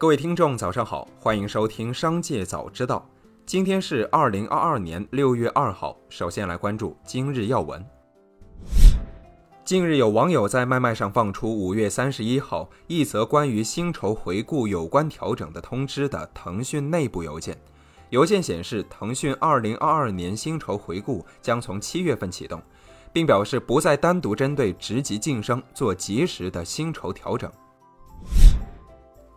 各位听众，早上好，欢迎收听《商界早知道》。今天是二零二二年六月二号。首先来关注今日要闻。近日，有网友在麦麦上放出五月三十一号一则关于薪酬回顾有关调整的通知的腾讯内部邮件。邮件显示，腾讯二零二二年薪酬回顾将从七月份启动，并表示不再单独针对职级晋升做及时的薪酬调整。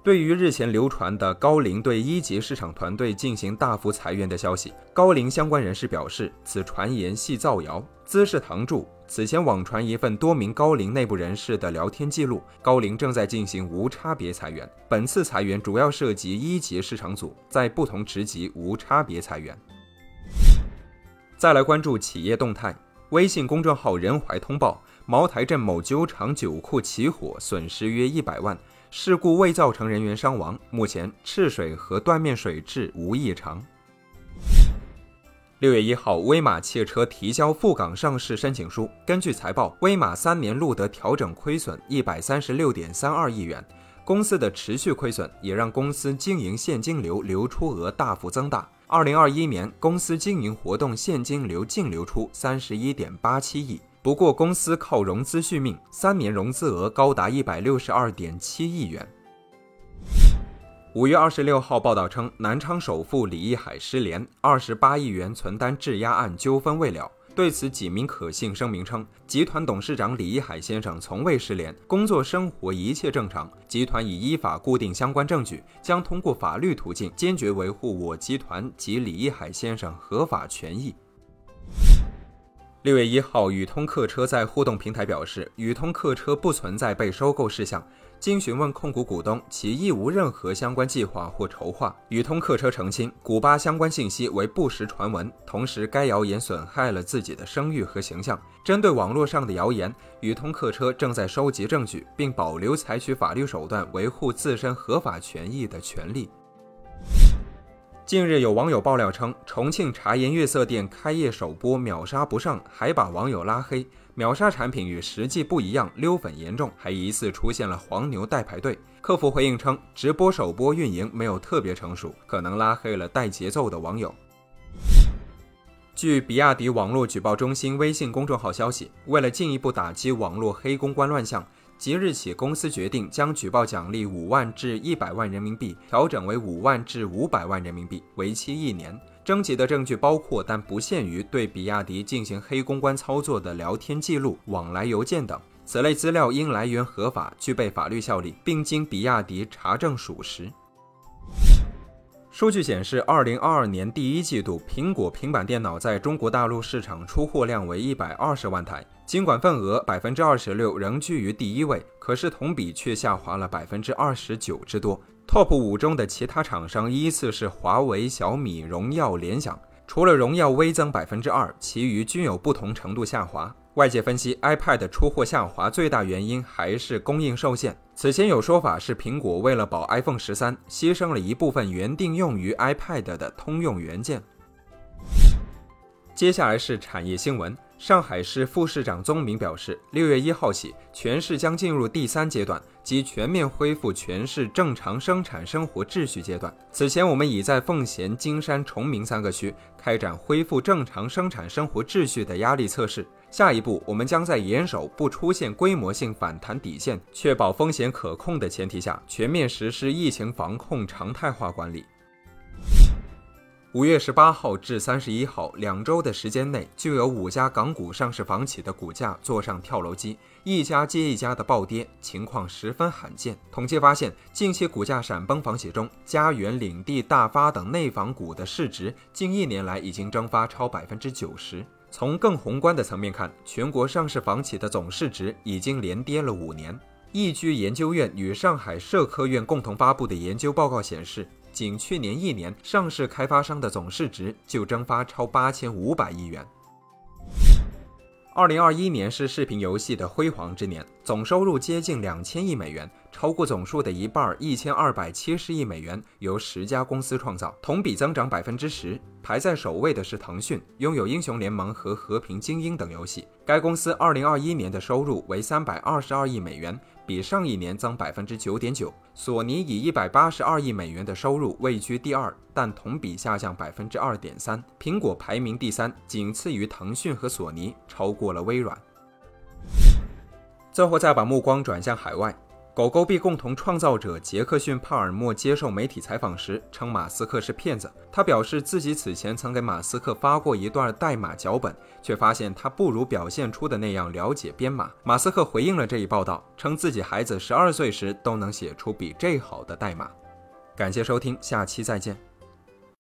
对于日前流传的高瓴对一级市场团队进行大幅裁员的消息，高瓴相关人士表示，此传言系造谣。资事堂注，此前网传一份多名高瓴内部人士的聊天记录，高瓴正在进行无差别裁员。本次裁员主要涉及一级市场组，在不同职级无差别裁员。再来关注企业动态，微信公众号人怀通报，茅台镇某酒厂酒库起火，损失约一百万。事故未造成人员伤亡，目前赤水河断面水质无异常。六月一号，威马汽车提交赴港上市申请书。根据财报，威马三年录得调整亏损一百三十六点三二亿元。公司的持续亏损也让公司经营现金流流出额大幅增大。二零二一年，公司经营活动现金流净流出三十一点八七亿。不过，公司靠融资续命，三年融资额高达一百六十二点七亿元。五月二十六号报道称，南昌首富李一海失联，二十八亿元存单质押案纠纷未了。对此，几名可信声明称，集团董事长李一海先生从未失联，工作生活一切正常。集团已依法固定相关证据，将通过法律途径坚决维护我集团及李一海先生合法权益。六月一号，宇通客车在互动平台表示，宇通客车不存在被收购事项。经询问控股股东，其亦无任何相关计划或筹划。宇通客车澄清，古巴相关信息为不实传闻，同时该谣言损害了自己的声誉和形象。针对网络上的谣言，宇通客车正在收集证据，并保留采取法律手段维护自身合法权益的权利。近日，有网友爆料称，重庆茶颜悦色店开业首播秒杀不上，还把网友拉黑。秒杀产品与实际不一样，溜粉严重，还疑似出现了黄牛代排队。客服回应称，直播首播运营没有特别成熟，可能拉黑了带节奏的网友。据比亚迪网络举报中心微信公众号消息，为了进一步打击网络黑公关乱象。即日起，公司决定将举报奖励五万至一百万人民币调整为五万至五百万人民币，为期一年。征集的证据包括但不限于对比亚迪进行黑公关操作的聊天记录、往来邮件等。此类资料应来源合法、具备法律效力，并经比亚迪查证属实。数据显示，二零二二年第一季度，苹果平板电脑在中国大陆市场出货量为一百二十万台。尽管份额百分之二十六仍居于第一位，可是同比却下滑了百分之二十九之多。Top 五中的其他厂商依次是华为、小米、荣耀、联想。除了荣耀微增百分之二，其余均有不同程度下滑。外界分析，iPad 出货下滑最大原因还是供应受限。此前有说法是苹果为了保 iPhone 十三，牺牲了一部分原定用于 iPad 的通用元件。接下来是产业新闻。上海市副市长宗明表示，六月一号起，全市将进入第三阶段，即全面恢复全市正常生产生活秩序阶段。此前，我们已在奉贤、金山、崇明三个区开展恢复正常生产生活秩序的压力测试。下一步，我们将在严守不出现规模性反弹底线，确保风险可控的前提下，全面实施疫情防控常态化管理。五月十八号至三十一号两周的时间内，就有五家港股上市房企的股价坐上跳楼机，一家接一家的暴跌，情况十分罕见。统计发现，近期股价闪崩房企中，家园、领地、大发等内房股的市值，近一年来已经蒸发超百分之九十。从更宏观的层面看，全国上市房企的总市值已经连跌了五年。易居研究院与上海社科院共同发布的研究报告显示。仅去年一年，上市开发商的总市值就蒸发超八千五百亿元。二零二一年是视频游戏的辉煌之年，总收入接近两千亿美元，超过总数的一半，一千二百七十亿美元由十家公司创造，同比增长百分之十。排在首位的是腾讯，拥有英雄联盟和和平精英等游戏。该公司二零二一年的收入为三百二十二亿美元，比上一年增百分之九点九。索尼以一百八十二亿美元的收入位居第二，但同比下降百分之二点三。苹果排名第三，仅次于腾讯和索尼，超过了微软。最后再把目光转向海外。狗狗币共同创造者杰克逊·帕尔默接受媒体采访时称，马斯克是骗子。他表示自己此前曾给马斯克发过一段代码脚本，却发现他不如表现出的那样了解编码。马斯克回应了这一报道，称自己孩子十二岁时都能写出比这好的代码。感谢收听，下期再见。